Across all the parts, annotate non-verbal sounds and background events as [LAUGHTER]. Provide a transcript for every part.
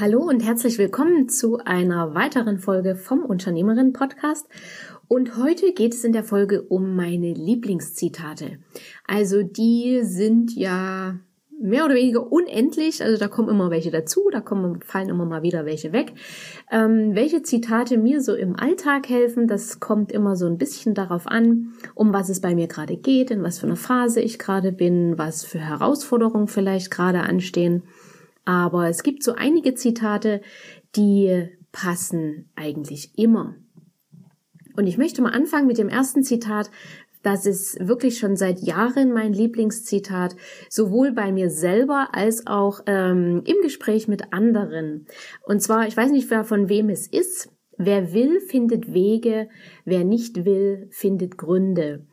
Hallo und herzlich willkommen zu einer weiteren Folge vom Unternehmerin Podcast. Und heute geht es in der Folge um meine Lieblingszitate. Also die sind ja mehr oder weniger unendlich. Also da kommen immer welche dazu, da kommen, fallen immer mal wieder welche weg. Ähm, welche Zitate mir so im Alltag helfen, das kommt immer so ein bisschen darauf an, um was es bei mir gerade geht, in was für einer Phase ich gerade bin, was für Herausforderungen vielleicht gerade anstehen. Aber es gibt so einige Zitate, die passen eigentlich immer. Und ich möchte mal anfangen mit dem ersten Zitat. Das ist wirklich schon seit Jahren mein Lieblingszitat, sowohl bei mir selber als auch ähm, im Gespräch mit anderen. Und zwar, ich weiß nicht, wer von wem es ist. Wer will, findet Wege. Wer nicht will, findet Gründe.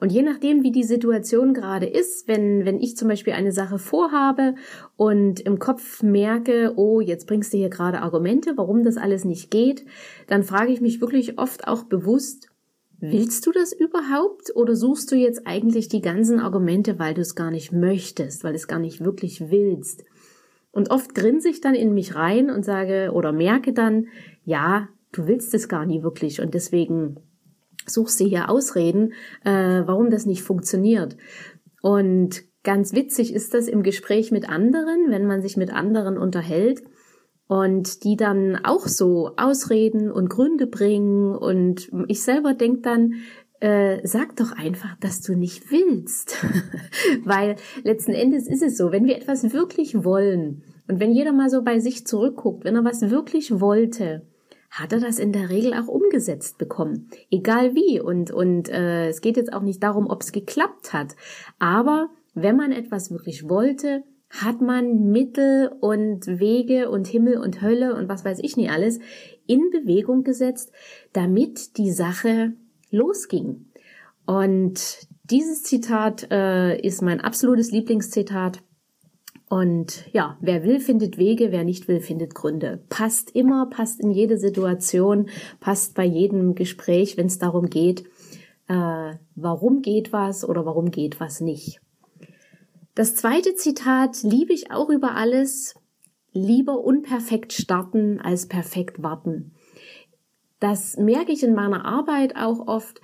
Und je nachdem, wie die Situation gerade ist, wenn, wenn ich zum Beispiel eine Sache vorhabe und im Kopf merke, oh, jetzt bringst du hier gerade Argumente, warum das alles nicht geht, dann frage ich mich wirklich oft auch bewusst, willst du das überhaupt oder suchst du jetzt eigentlich die ganzen Argumente, weil du es gar nicht möchtest, weil du es gar nicht wirklich willst? Und oft grinse ich dann in mich rein und sage oder merke dann, ja, du willst es gar nie wirklich und deswegen suchst dir hier Ausreden, äh, warum das nicht funktioniert. Und ganz witzig ist das im Gespräch mit anderen, wenn man sich mit anderen unterhält und die dann auch so Ausreden und Gründe bringen und ich selber denk dann, äh, sag doch einfach, dass du nicht willst. [LAUGHS] Weil letzten Endes ist es so, wenn wir etwas wirklich wollen und wenn jeder mal so bei sich zurückguckt, wenn er was wirklich wollte, hat er das in der Regel auch umgesetzt bekommen. Egal wie. Und, und äh, es geht jetzt auch nicht darum, ob es geklappt hat. Aber wenn man etwas wirklich wollte, hat man Mittel und Wege und Himmel und Hölle und was weiß ich nicht alles in Bewegung gesetzt, damit die Sache losging. Und dieses Zitat äh, ist mein absolutes Lieblingszitat und ja, wer will, findet Wege, wer nicht will, findet Gründe. Passt immer, passt in jede Situation, passt bei jedem Gespräch, wenn es darum geht, äh, warum geht was oder warum geht was nicht. Das zweite Zitat liebe ich auch über alles. Lieber unperfekt starten als perfekt warten. Das merke ich in meiner Arbeit auch oft.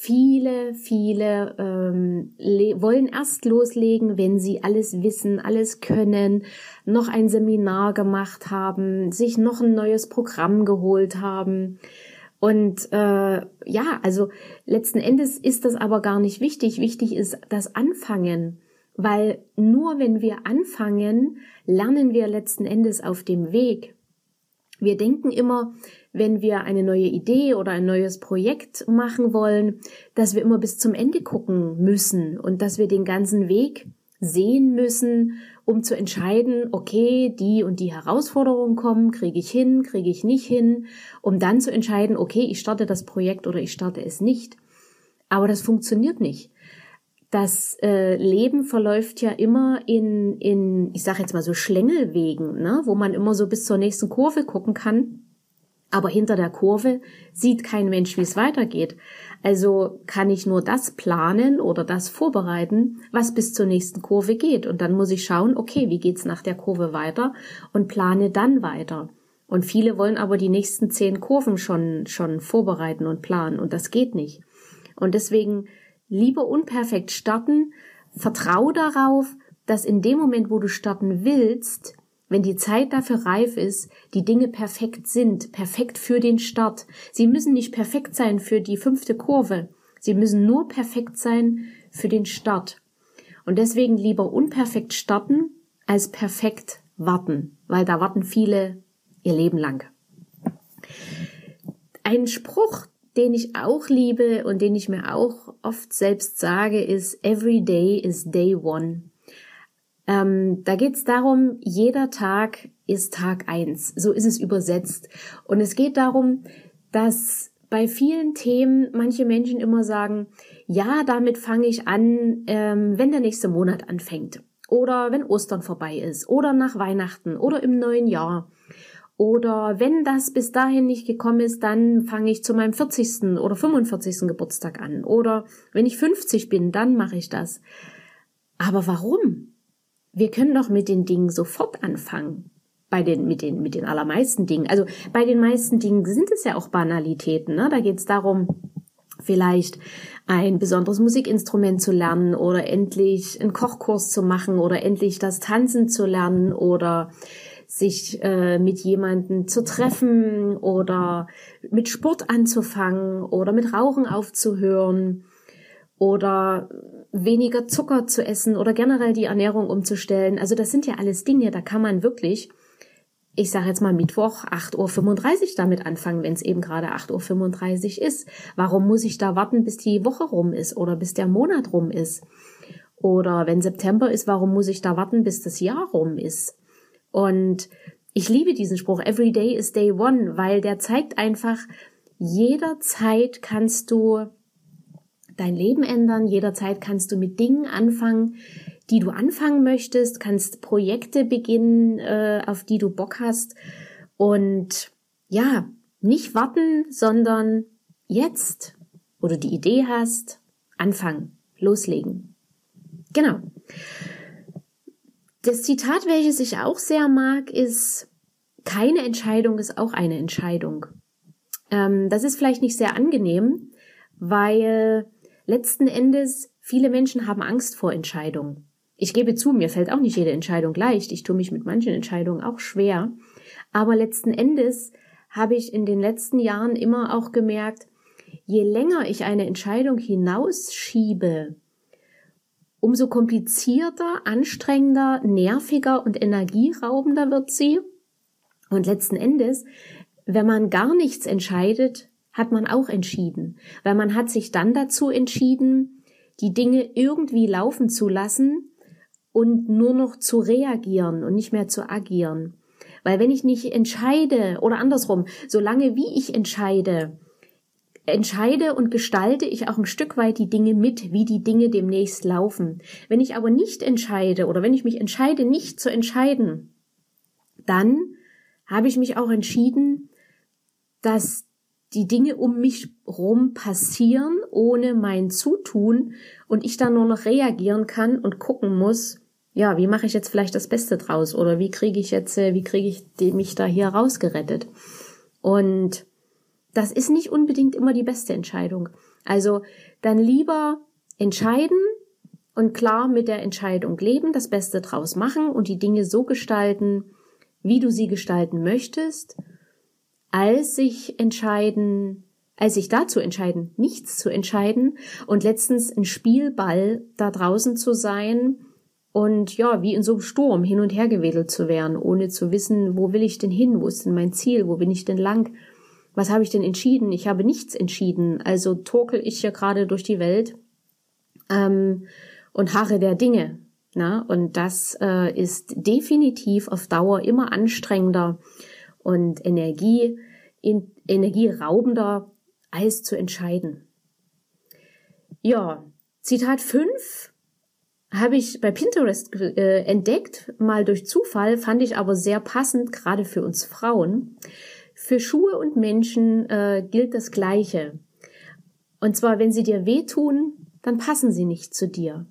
Viele, viele ähm, wollen erst loslegen, wenn sie alles wissen, alles können, noch ein Seminar gemacht haben, sich noch ein neues Programm geholt haben. Und äh, ja, also letzten Endes ist das aber gar nicht wichtig. Wichtig ist das Anfangen, weil nur wenn wir anfangen, lernen wir letzten Endes auf dem Weg. Wir denken immer, wenn wir eine neue Idee oder ein neues Projekt machen wollen, dass wir immer bis zum Ende gucken müssen und dass wir den ganzen Weg sehen müssen, um zu entscheiden, okay, die und die Herausforderungen kommen, kriege ich hin, kriege ich nicht hin, um dann zu entscheiden, okay, ich starte das Projekt oder ich starte es nicht. Aber das funktioniert nicht das äh, Leben verläuft ja immer in, in ich sage jetzt mal so Schlängelwegen, ne? wo man immer so bis zur nächsten Kurve gucken kann. Aber hinter der Kurve sieht kein Mensch, wie es weitergeht. Also kann ich nur das planen oder das vorbereiten, was bis zur nächsten Kurve geht. Und dann muss ich schauen, okay, wie geht's nach der Kurve weiter und plane dann weiter. Und viele wollen aber die nächsten zehn Kurven schon, schon vorbereiten und planen. Und das geht nicht. Und deswegen lieber unperfekt starten, vertrau darauf, dass in dem Moment, wo du starten willst, wenn die Zeit dafür reif ist, die Dinge perfekt sind, perfekt für den Start. Sie müssen nicht perfekt sein für die fünfte Kurve. Sie müssen nur perfekt sein für den Start. Und deswegen lieber unperfekt starten als perfekt warten, weil da warten viele ihr Leben lang. Ein Spruch, den ich auch liebe und den ich mir auch oft selbst sage, ist Every day is day one. Ähm, da geht es darum, jeder Tag ist Tag eins. So ist es übersetzt. Und es geht darum, dass bei vielen Themen manche Menschen immer sagen, ja, damit fange ich an, ähm, wenn der nächste Monat anfängt. Oder wenn Ostern vorbei ist. Oder nach Weihnachten. Oder im neuen Jahr. Oder wenn das bis dahin nicht gekommen ist, dann fange ich zu meinem 40. oder 45. Geburtstag an. Oder wenn ich 50 bin, dann mache ich das. Aber warum? Wir können doch mit den Dingen sofort anfangen. Bei den, mit den, mit den allermeisten Dingen. Also bei den meisten Dingen sind es ja auch Banalitäten. Ne? Da geht es darum, vielleicht ein besonderes Musikinstrument zu lernen oder endlich einen Kochkurs zu machen oder endlich das Tanzen zu lernen oder sich äh, mit jemanden zu treffen oder mit Sport anzufangen oder mit Rauchen aufzuhören oder weniger Zucker zu essen oder generell die Ernährung umzustellen. Also das sind ja alles Dinge, da kann man wirklich, ich sage jetzt mal Mittwoch 8.35 Uhr damit anfangen, wenn es eben gerade 8.35 Uhr ist. Warum muss ich da warten, bis die Woche rum ist oder bis der Monat rum ist? Oder wenn September ist, warum muss ich da warten, bis das Jahr rum ist? Und ich liebe diesen Spruch, Every day is day one, weil der zeigt einfach, jederzeit kannst du dein Leben ändern. Jederzeit kannst du mit Dingen anfangen, die du anfangen möchtest, kannst Projekte beginnen, äh, auf die du Bock hast. Und ja, nicht warten, sondern jetzt, wo du die Idee hast, anfangen, loslegen. Genau. Das Zitat, welches ich auch sehr mag, ist, keine Entscheidung ist auch eine Entscheidung. Ähm, das ist vielleicht nicht sehr angenehm, weil letzten Endes, viele Menschen haben Angst vor Entscheidungen. Ich gebe zu, mir fällt auch nicht jede Entscheidung leicht. Ich tue mich mit manchen Entscheidungen auch schwer. Aber letzten Endes habe ich in den letzten Jahren immer auch gemerkt, je länger ich eine Entscheidung hinausschiebe, umso komplizierter, anstrengender, nerviger und energieraubender wird sie. Und letzten Endes, wenn man gar nichts entscheidet, hat man auch entschieden, weil man hat sich dann dazu entschieden, die Dinge irgendwie laufen zu lassen und nur noch zu reagieren und nicht mehr zu agieren. Weil wenn ich nicht entscheide oder andersrum, solange wie ich entscheide, entscheide und gestalte ich auch ein Stück weit die Dinge mit, wie die Dinge demnächst laufen. Wenn ich aber nicht entscheide oder wenn ich mich entscheide, nicht zu entscheiden, dann habe ich mich auch entschieden, dass die Dinge um mich rum passieren ohne mein Zutun und ich dann nur noch reagieren kann und gucken muss, ja, wie mache ich jetzt vielleicht das Beste draus oder wie kriege ich jetzt, äh, wie kriege ich mich da hier rausgerettet? Und das ist nicht unbedingt immer die beste Entscheidung. Also dann lieber entscheiden und klar mit der Entscheidung leben, das Beste draus machen und die Dinge so gestalten, wie du sie gestalten möchtest als sich entscheiden, als sich dazu entscheiden, nichts zu entscheiden und letztens ein Spielball da draußen zu sein und ja, wie in so einem Sturm hin und her gewedelt zu werden, ohne zu wissen, wo will ich denn hin, wo ist denn mein Ziel, wo bin ich denn lang, was habe ich denn entschieden? Ich habe nichts entschieden, also torkel ich ja gerade durch die Welt ähm, und harre der Dinge. Na? Und das äh, ist definitiv auf Dauer immer anstrengender und Energie, in, energieraubender als zu entscheiden. Ja, Zitat 5 habe ich bei Pinterest äh, entdeckt, mal durch Zufall, fand ich aber sehr passend, gerade für uns Frauen. Für Schuhe und Menschen äh, gilt das Gleiche. Und zwar, wenn sie dir wehtun, dann passen sie nicht zu dir.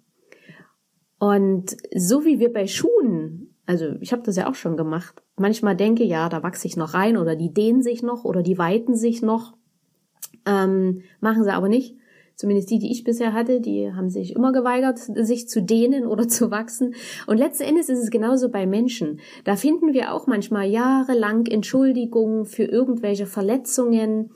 Und so wie wir bei Schuhen, also ich habe das ja auch schon gemacht, manchmal denke, ja, da wachse ich noch rein oder die dehnen sich noch oder die weiten sich noch. Ähm, machen sie aber nicht. Zumindest die, die ich bisher hatte, die haben sich immer geweigert, sich zu dehnen oder zu wachsen. Und letzten Endes ist es genauso bei Menschen. Da finden wir auch manchmal jahrelang Entschuldigungen für irgendwelche Verletzungen.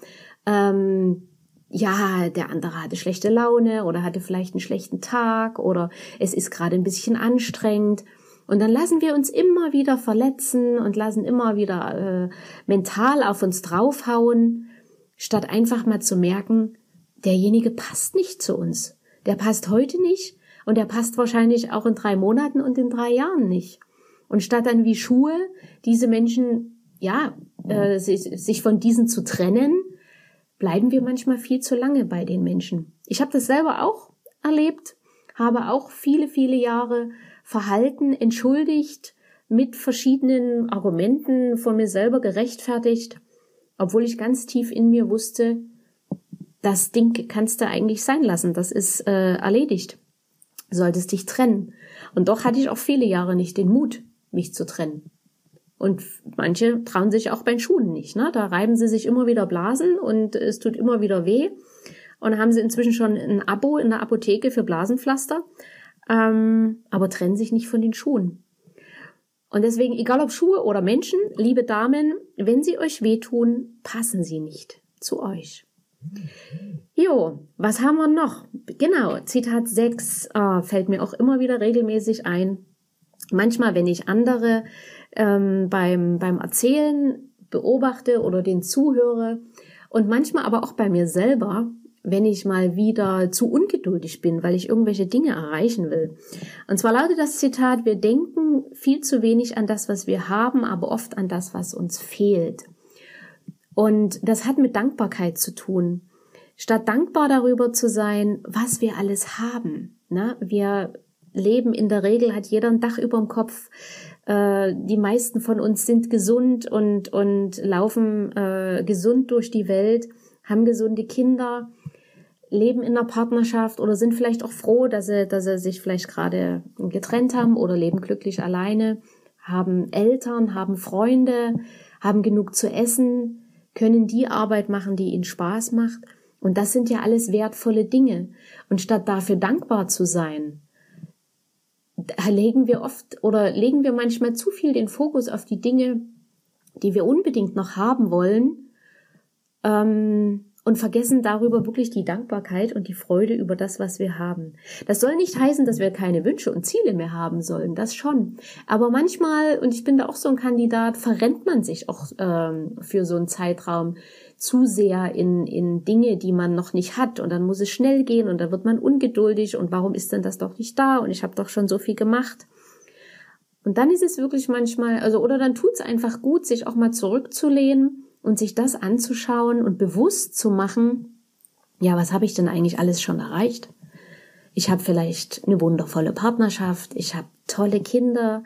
Ähm, ja, der andere hatte schlechte Laune oder hatte vielleicht einen schlechten Tag oder es ist gerade ein bisschen anstrengend. Und dann lassen wir uns immer wieder verletzen und lassen immer wieder äh, mental auf uns draufhauen, statt einfach mal zu merken, derjenige passt nicht zu uns. Der passt heute nicht und der passt wahrscheinlich auch in drei Monaten und in drei Jahren nicht. Und statt dann wie Schuhe diese Menschen, ja, äh, sich, sich von diesen zu trennen, bleiben wir manchmal viel zu lange bei den Menschen. Ich habe das selber auch erlebt, habe auch viele, viele Jahre verhalten, entschuldigt, mit verschiedenen Argumenten von mir selber gerechtfertigt, obwohl ich ganz tief in mir wusste, das Ding kannst du eigentlich sein lassen, das ist äh, erledigt. Solltest dich trennen. Und doch hatte ich auch viele Jahre nicht den Mut, mich zu trennen. Und manche trauen sich auch bei Schuhen nicht. Ne? Da reiben sie sich immer wieder Blasen und es tut immer wieder weh. Und haben sie inzwischen schon ein Abo in der Apotheke für Blasenpflaster, ähm, aber trennen sich nicht von den Schuhen. Und deswegen, egal ob Schuhe oder Menschen, liebe Damen, wenn sie euch wehtun, passen sie nicht zu euch. Jo, was haben wir noch? Genau, Zitat 6 äh, fällt mir auch immer wieder regelmäßig ein. Manchmal, wenn ich andere ähm, beim, beim Erzählen beobachte oder den zuhöre und manchmal aber auch bei mir selber, wenn ich mal wieder zu ungeduldig bin, weil ich irgendwelche Dinge erreichen will. Und zwar lautet das Zitat, wir denken viel zu wenig an das, was wir haben, aber oft an das, was uns fehlt. Und das hat mit Dankbarkeit zu tun. Statt dankbar darüber zu sein, was wir alles haben. Ne? Wir leben in der Regel, hat jeder ein Dach über dem Kopf. Äh, die meisten von uns sind gesund und, und laufen äh, gesund durch die Welt, haben gesunde Kinder leben in einer Partnerschaft oder sind vielleicht auch froh, dass sie, dass sie sich vielleicht gerade getrennt haben oder leben glücklich alleine, haben Eltern, haben Freunde, haben genug zu essen, können die Arbeit machen, die ihnen Spaß macht. Und das sind ja alles wertvolle Dinge. Und statt dafür dankbar zu sein, legen wir oft oder legen wir manchmal zu viel den Fokus auf die Dinge, die wir unbedingt noch haben wollen, ähm, und vergessen darüber wirklich die Dankbarkeit und die Freude über das, was wir haben. Das soll nicht heißen, dass wir keine Wünsche und Ziele mehr haben sollen, das schon. Aber manchmal, und ich bin da auch so ein Kandidat, verrennt man sich auch ähm, für so einen Zeitraum zu sehr in, in Dinge, die man noch nicht hat. Und dann muss es schnell gehen und dann wird man ungeduldig und warum ist denn das doch nicht da und ich habe doch schon so viel gemacht. Und dann ist es wirklich manchmal, also oder dann tut es einfach gut, sich auch mal zurückzulehnen und sich das anzuschauen und bewusst zu machen, ja, was habe ich denn eigentlich alles schon erreicht? Ich habe vielleicht eine wundervolle Partnerschaft, ich habe tolle Kinder,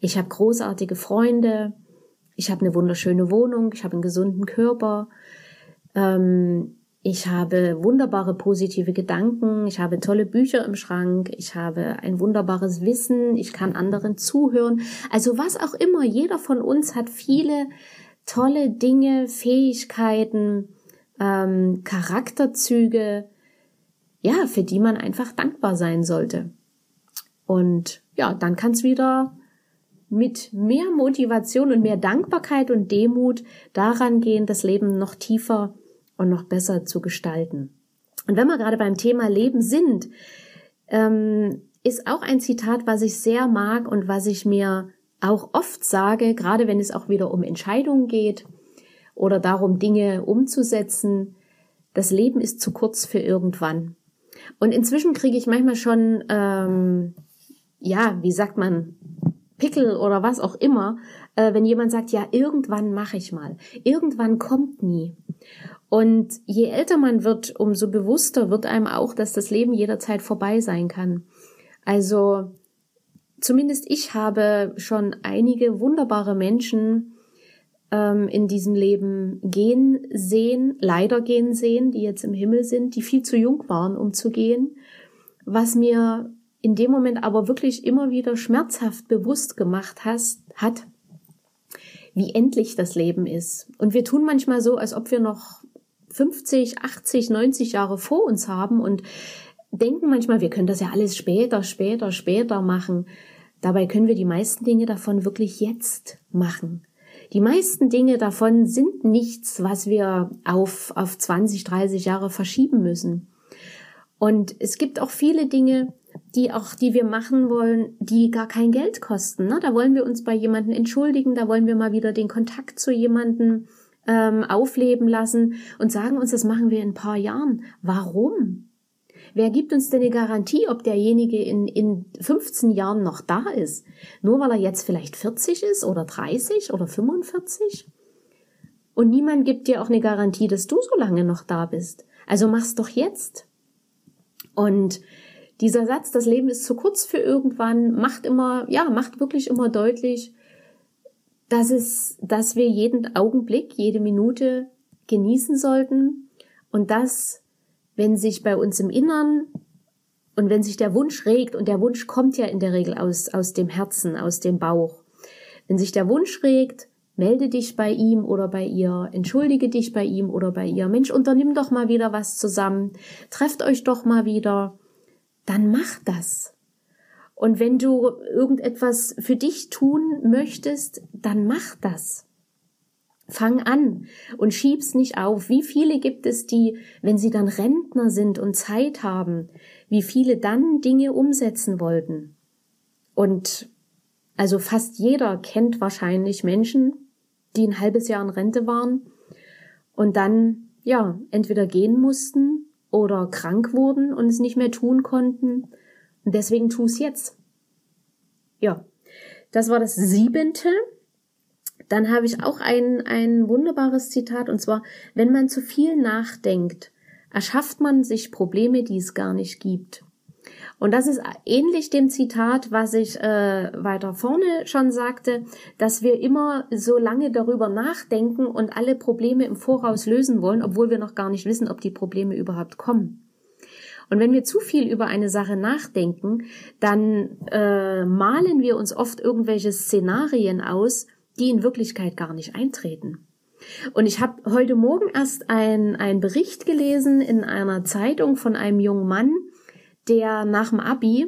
ich habe großartige Freunde, ich habe eine wunderschöne Wohnung, ich habe einen gesunden Körper, ähm, ich habe wunderbare positive Gedanken, ich habe tolle Bücher im Schrank, ich habe ein wunderbares Wissen, ich kann anderen zuhören. Also was auch immer, jeder von uns hat viele tolle Dinge, Fähigkeiten, ähm, Charakterzüge, ja, für die man einfach dankbar sein sollte. Und ja, dann kann es wieder mit mehr Motivation und mehr Dankbarkeit und Demut daran gehen, das Leben noch tiefer und noch besser zu gestalten. Und wenn wir gerade beim Thema Leben sind, ähm, ist auch ein Zitat, was ich sehr mag und was ich mir auch oft sage, gerade wenn es auch wieder um Entscheidungen geht oder darum, Dinge umzusetzen, das Leben ist zu kurz für irgendwann. Und inzwischen kriege ich manchmal schon, ähm, ja, wie sagt man, Pickel oder was auch immer, äh, wenn jemand sagt, ja, irgendwann mache ich mal. Irgendwann kommt nie. Und je älter man wird, umso bewusster wird einem auch, dass das Leben jederzeit vorbei sein kann. Also zumindest ich habe schon einige wunderbare Menschen ähm, in diesem Leben gehen sehen, leider gehen sehen, die jetzt im Himmel sind, die viel zu jung waren, um zu gehen, was mir in dem Moment aber wirklich immer wieder schmerzhaft bewusst gemacht hast, hat, wie endlich das Leben ist. Und wir tun manchmal so, als ob wir noch 50, 80, 90 Jahre vor uns haben und denken manchmal, wir können das ja alles später, später, später machen. Dabei können wir die meisten Dinge davon wirklich jetzt machen. Die meisten Dinge davon sind nichts, was wir auf, auf 20, 30 Jahre verschieben müssen. Und es gibt auch viele Dinge, die auch, die wir machen wollen, die gar kein Geld kosten. Ne? Da wollen wir uns bei jemandem entschuldigen, da wollen wir mal wieder den Kontakt zu jemandem ähm, aufleben lassen und sagen uns, das machen wir in ein paar Jahren. Warum? Wer gibt uns denn eine Garantie, ob derjenige in, in 15 Jahren noch da ist? Nur weil er jetzt vielleicht 40 ist oder 30 oder 45? Und niemand gibt dir auch eine Garantie, dass du so lange noch da bist. Also mach's doch jetzt. Und dieser Satz, das Leben ist zu kurz für irgendwann, macht immer, ja, macht wirklich immer deutlich, dass es, dass wir jeden Augenblick, jede Minute genießen sollten und dass, wenn sich bei uns im Innern und wenn sich der Wunsch regt, und der Wunsch kommt ja in der Regel aus, aus dem Herzen, aus dem Bauch, wenn sich der Wunsch regt, melde dich bei ihm oder bei ihr, entschuldige dich bei ihm oder bei ihr. Mensch, unternimm doch mal wieder was zusammen, trefft euch doch mal wieder. Dann mach das. Und wenn du irgendetwas für dich tun möchtest, dann mach das. Fang an und schieb's nicht auf. Wie viele gibt es, die, wenn sie dann Rentner sind und Zeit haben, wie viele dann Dinge umsetzen wollten? Und also fast jeder kennt wahrscheinlich Menschen, die ein halbes Jahr in Rente waren und dann, ja, entweder gehen mussten oder krank wurden und es nicht mehr tun konnten. Und deswegen tu es jetzt. Ja, das war das siebente. Dann habe ich auch ein, ein wunderbares Zitat, und zwar, wenn man zu viel nachdenkt, erschafft man sich Probleme, die es gar nicht gibt. Und das ist ähnlich dem Zitat, was ich äh, weiter vorne schon sagte, dass wir immer so lange darüber nachdenken und alle Probleme im Voraus lösen wollen, obwohl wir noch gar nicht wissen, ob die Probleme überhaupt kommen. Und wenn wir zu viel über eine Sache nachdenken, dann äh, malen wir uns oft irgendwelche Szenarien aus, die in Wirklichkeit gar nicht eintreten. Und ich habe heute Morgen erst einen Bericht gelesen in einer Zeitung von einem jungen Mann, der nach dem Abi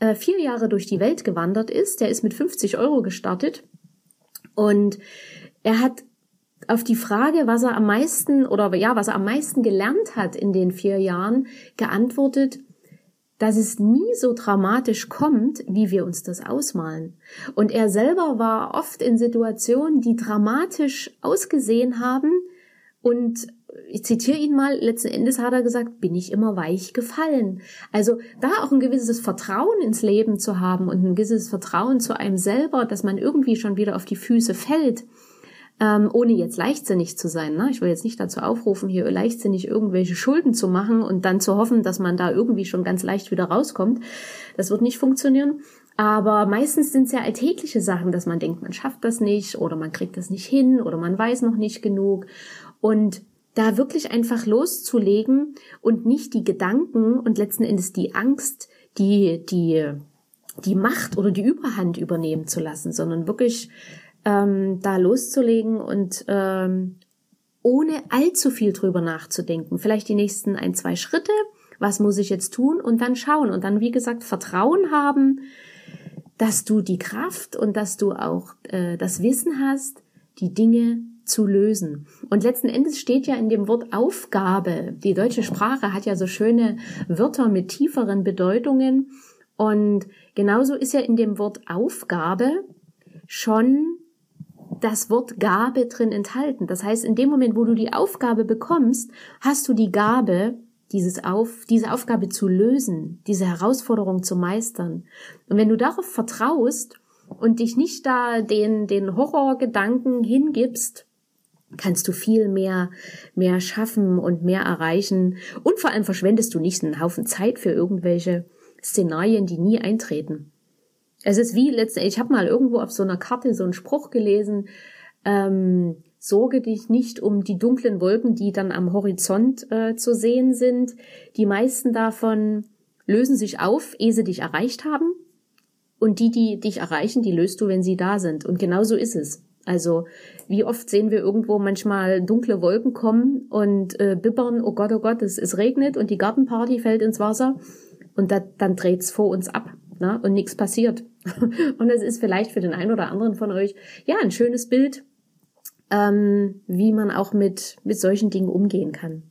äh, vier Jahre durch die Welt gewandert ist. Der ist mit 50 Euro gestartet und er hat auf die Frage, was er am meisten oder ja, was er am meisten gelernt hat in den vier Jahren, geantwortet, dass es nie so dramatisch kommt, wie wir uns das ausmalen. Und er selber war oft in Situationen, die dramatisch ausgesehen haben und ich zitiere ihn mal, letzten Endes hat er gesagt, bin ich immer weich gefallen. Also da auch ein gewisses Vertrauen ins Leben zu haben und ein gewisses Vertrauen zu einem selber, dass man irgendwie schon wieder auf die Füße fällt, ähm, ohne jetzt leichtsinnig zu sein. Ne? Ich will jetzt nicht dazu aufrufen, hier leichtsinnig irgendwelche Schulden zu machen und dann zu hoffen, dass man da irgendwie schon ganz leicht wieder rauskommt. Das wird nicht funktionieren. Aber meistens sind es ja alltägliche Sachen, dass man denkt, man schafft das nicht oder man kriegt das nicht hin oder man weiß noch nicht genug. Und da wirklich einfach loszulegen und nicht die Gedanken und letzten Endes die Angst, die, die, die Macht oder die Überhand übernehmen zu lassen, sondern wirklich ähm, da loszulegen und ähm, ohne allzu viel drüber nachzudenken. Vielleicht die nächsten ein, zwei Schritte, was muss ich jetzt tun und dann schauen und dann, wie gesagt, Vertrauen haben, dass du die Kraft und dass du auch äh, das Wissen hast, die Dinge zu lösen. Und letzten Endes steht ja in dem Wort Aufgabe. Die deutsche Sprache hat ja so schöne Wörter mit tieferen Bedeutungen. Und genauso ist ja in dem Wort Aufgabe schon das Wort Gabe drin enthalten. Das heißt, in dem Moment, wo du die Aufgabe bekommst, hast du die Gabe, dieses Auf, diese Aufgabe zu lösen, diese Herausforderung zu meistern. Und wenn du darauf vertraust und dich nicht da den, den Horrorgedanken hingibst, kannst du viel mehr, mehr schaffen und mehr erreichen. Und vor allem verschwendest du nicht einen Haufen Zeit für irgendwelche Szenarien, die nie eintreten. Es ist wie letztendlich, ich habe mal irgendwo auf so einer Karte so einen Spruch gelesen, ähm, sorge dich nicht um die dunklen Wolken, die dann am Horizont äh, zu sehen sind. Die meisten davon lösen sich auf, ehe sie dich erreicht haben. Und die, die dich erreichen, die löst du, wenn sie da sind. Und genau so ist es. Also wie oft sehen wir irgendwo manchmal dunkle Wolken kommen und äh, bibbern, oh Gott, oh Gott, es, es regnet und die Gartenparty fällt ins Wasser und da, dann dreht's vor uns ab ne? und nichts passiert. [LAUGHS] und es ist vielleicht für den einen oder anderen von euch ja ein schönes Bild, ähm, wie man auch mit, mit solchen Dingen umgehen kann.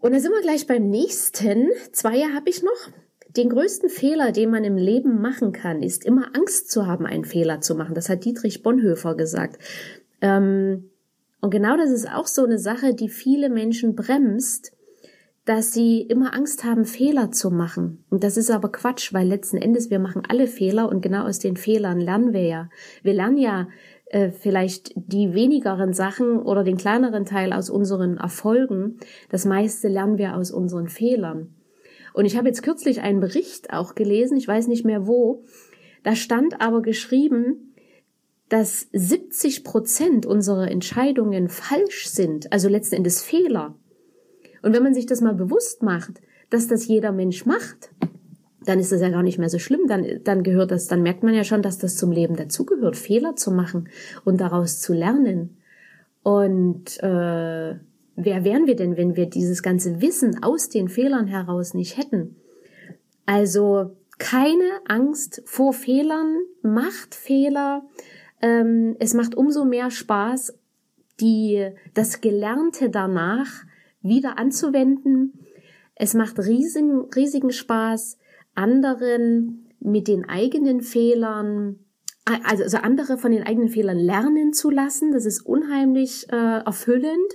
Und da sind wir gleich beim nächsten. Zwei habe ich noch. Den größten Fehler, den man im Leben machen kann, ist immer Angst zu haben, einen Fehler zu machen. Das hat Dietrich Bonhoeffer gesagt. Ähm, und genau das ist auch so eine Sache, die viele Menschen bremst, dass sie immer Angst haben, Fehler zu machen. Und das ist aber Quatsch, weil letzten Endes wir machen alle Fehler und genau aus den Fehlern lernen wir ja. Wir lernen ja äh, vielleicht die wenigeren Sachen oder den kleineren Teil aus unseren Erfolgen. Das meiste lernen wir aus unseren Fehlern. Und ich habe jetzt kürzlich einen Bericht auch gelesen, ich weiß nicht mehr wo, da stand aber geschrieben, dass 70 Prozent unserer Entscheidungen falsch sind, also letzten Endes Fehler. Und wenn man sich das mal bewusst macht, dass das jeder Mensch macht, dann ist das ja gar nicht mehr so schlimm. Dann, dann gehört das, dann merkt man ja schon, dass das zum Leben dazugehört, Fehler zu machen und daraus zu lernen. Und äh, wer wären wir denn, wenn wir dieses ganze Wissen aus den Fehlern heraus nicht hätten? Also keine Angst vor Fehlern, macht Fehler. Ähm, es macht umso mehr Spaß, die, das Gelernte danach wieder anzuwenden. Es macht riesigen, riesigen Spaß, anderen mit den eigenen Fehlern, also, also andere von den eigenen Fehlern lernen zu lassen. Das ist unheimlich äh, erfüllend.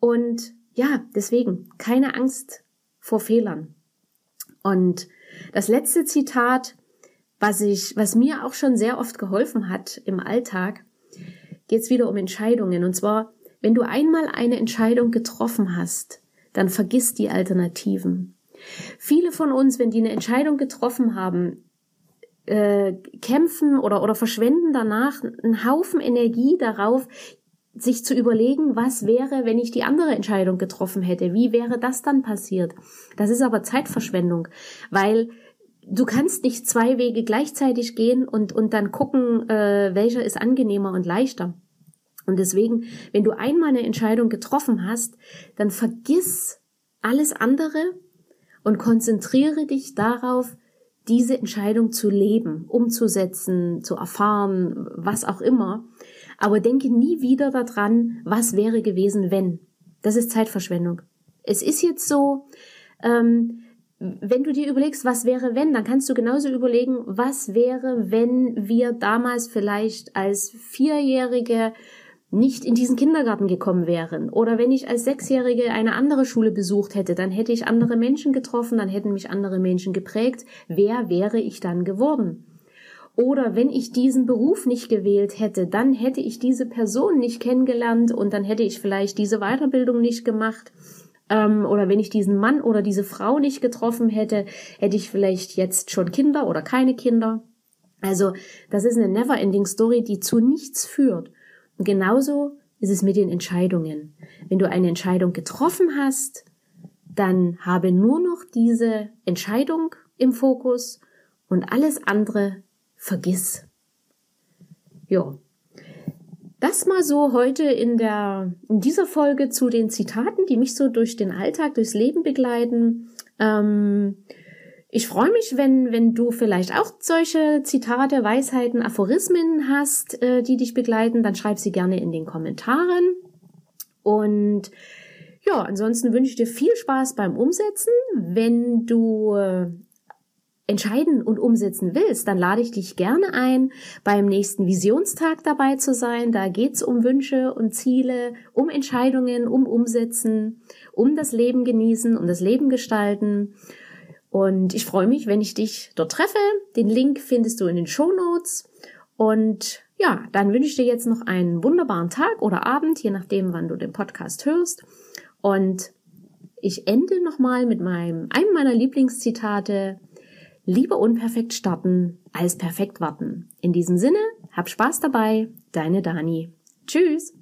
Und ja, deswegen keine Angst vor Fehlern. Und das letzte Zitat, was ich, was mir auch schon sehr oft geholfen hat im Alltag, geht es wieder um Entscheidungen. Und zwar, wenn du einmal eine Entscheidung getroffen hast, dann vergiss die Alternativen. Viele von uns, wenn die eine Entscheidung getroffen haben, äh, kämpfen oder, oder verschwenden danach einen Haufen Energie darauf, sich zu überlegen, was wäre, wenn ich die andere Entscheidung getroffen hätte? Wie wäre das dann passiert? Das ist aber Zeitverschwendung, weil du kannst nicht zwei Wege gleichzeitig gehen und, und dann gucken, äh, welcher ist angenehmer und leichter. Und deswegen, wenn du einmal eine Entscheidung getroffen hast, dann vergiss alles andere und konzentriere dich darauf, diese Entscheidung zu leben, umzusetzen, zu erfahren, was auch immer. Aber denke nie wieder daran, was wäre gewesen, wenn. Das ist Zeitverschwendung. Es ist jetzt so, ähm, wenn du dir überlegst, was wäre, wenn, dann kannst du genauso überlegen, was wäre, wenn wir damals vielleicht als Vierjährige nicht in diesen Kindergarten gekommen wären oder wenn ich als Sechsjährige eine andere Schule besucht hätte, dann hätte ich andere Menschen getroffen, dann hätten mich andere Menschen geprägt. Wer wäre ich dann geworden? Oder wenn ich diesen Beruf nicht gewählt hätte, dann hätte ich diese Person nicht kennengelernt und dann hätte ich vielleicht diese Weiterbildung nicht gemacht. Ähm, oder wenn ich diesen Mann oder diese Frau nicht getroffen hätte, hätte ich vielleicht jetzt schon Kinder oder keine Kinder. Also das ist eine never-ending Story, die zu nichts führt. Genauso ist es mit den Entscheidungen. Wenn du eine Entscheidung getroffen hast, dann habe nur noch diese Entscheidung im Fokus und alles andere vergiss. Ja. Das mal so heute in der, in dieser Folge zu den Zitaten, die mich so durch den Alltag, durchs Leben begleiten. Ähm, ich freue mich, wenn, wenn du vielleicht auch solche Zitate, Weisheiten, Aphorismen hast, äh, die dich begleiten, dann schreib sie gerne in den Kommentaren. Und ja, ansonsten wünsche ich dir viel Spaß beim Umsetzen. Wenn du äh, entscheiden und umsetzen willst, dann lade ich dich gerne ein, beim nächsten Visionstag dabei zu sein. Da geht's um Wünsche und Ziele, um Entscheidungen, um Umsetzen, um das Leben genießen, um das Leben gestalten. Und ich freue mich, wenn ich dich dort treffe. Den Link findest du in den Show Notes. Und ja, dann wünsche ich dir jetzt noch einen wunderbaren Tag oder Abend, je nachdem, wann du den Podcast hörst. Und ich ende nochmal mit meinem, einem meiner Lieblingszitate. Lieber unperfekt starten als perfekt warten. In diesem Sinne, hab Spaß dabei. Deine Dani. Tschüss.